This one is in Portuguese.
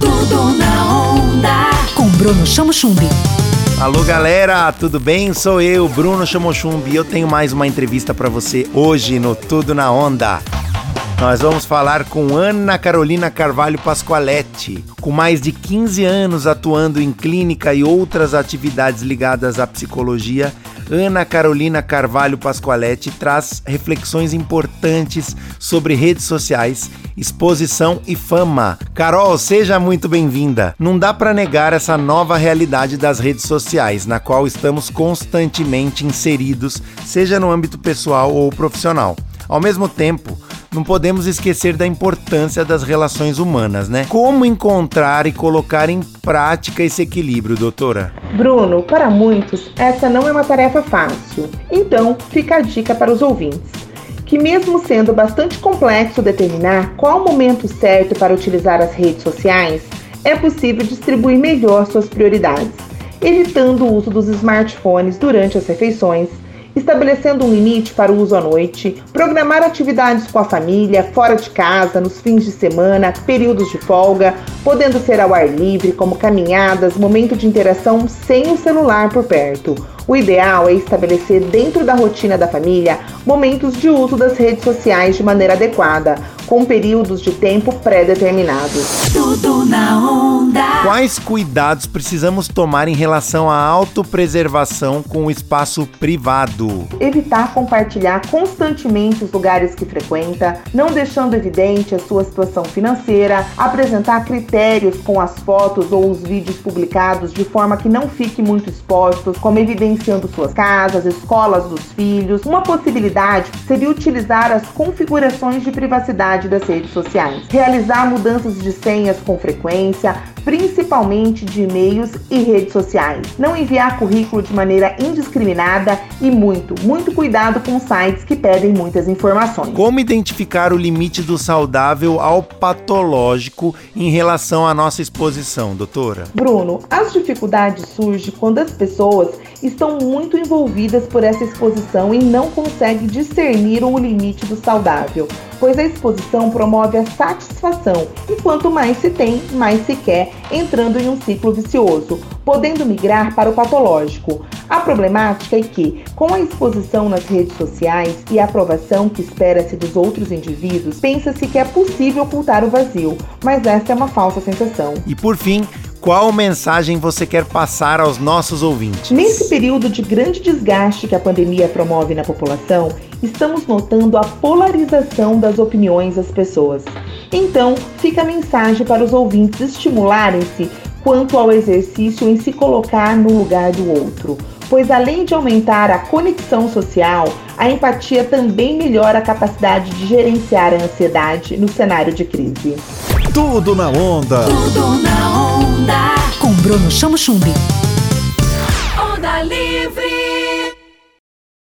Tudo na onda. Com Bruno Chamo Chumbi. Alô galera, tudo bem? Sou eu, Bruno Chamochumbi, e eu tenho mais uma entrevista para você hoje no Tudo na Onda. Nós vamos falar com Ana Carolina Carvalho Pascoaletti. Com mais de 15 anos atuando em clínica e outras atividades ligadas à psicologia, Ana Carolina Carvalho Pascoaletti traz reflexões importantes sobre redes sociais, exposição e fama. Carol, seja muito bem-vinda. Não dá para negar essa nova realidade das redes sociais, na qual estamos constantemente inseridos, seja no âmbito pessoal ou profissional. Ao mesmo tempo, não podemos esquecer da importância das relações humanas, né? Como encontrar e colocar em prática esse equilíbrio, doutora? Bruno, para muitos, essa não é uma tarefa fácil. Então, fica a dica para os ouvintes. Que, mesmo sendo bastante complexo determinar qual o momento certo para utilizar as redes sociais, é possível distribuir melhor suas prioridades, evitando o uso dos smartphones durante as refeições estabelecendo um limite para o uso à noite, programar atividades com a família, fora de casa, nos fins de semana, períodos de folga, podendo ser ao ar livre, como caminhadas, momento de interação sem o celular por perto. O ideal é estabelecer dentro da rotina da família momentos de uso das redes sociais de maneira adequada, com períodos de tempo pré-determinados. Tudo na onda. Quais cuidados precisamos tomar em relação à autopreservação com o espaço privado? Evitar compartilhar constantemente os lugares que frequenta, não deixando evidente a sua situação financeira, apresentar critérios com as fotos ou os vídeos publicados de forma que não fique muito expostos, como evidenciando suas casas, escolas dos filhos. Uma possibilidade seria utilizar as configurações de privacidade das redes sociais, realizar mudanças de senhas com frequência, principalmente de e-mails e redes sociais. Não enviar currículo de maneira indiscriminada e muito, muito cuidado com sites que pedem muitas informações. Como identificar o limite do saudável ao patológico em relação à nossa exposição, doutora? Bruno, as dificuldades surgem quando as pessoas estão muito envolvidas por essa exposição e não conseguem discernir o limite do saudável, pois a exposição promove a satisfação e quanto mais se tem, mais se quer, entrando em um ciclo vicioso, podendo migrar para o patológico. A problemática é que, com a exposição nas redes sociais e a aprovação que espera-se dos outros indivíduos, pensa-se que é possível ocultar o vazio, mas esta é uma falsa sensação. E por fim, qual mensagem você quer passar aos nossos ouvintes? Nesse período de grande desgaste que a pandemia promove na população, estamos notando a polarização das opiniões das pessoas. Então, fica a mensagem para os ouvintes estimularem-se quanto ao exercício em se colocar no lugar do outro, pois além de aumentar a conexão social, a empatia também melhora a capacidade de gerenciar a ansiedade no cenário de crise. Tudo na onda. Tudo na onda. Bruno Chamo Chumbi. Onda Livre.